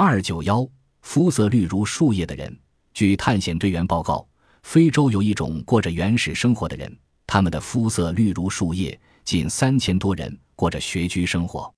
二九幺肤色绿如树叶的人。据探险队员报告非洲有一种过着原始生活的人他们的肤色绿如树叶近三千多人过着穴居生活。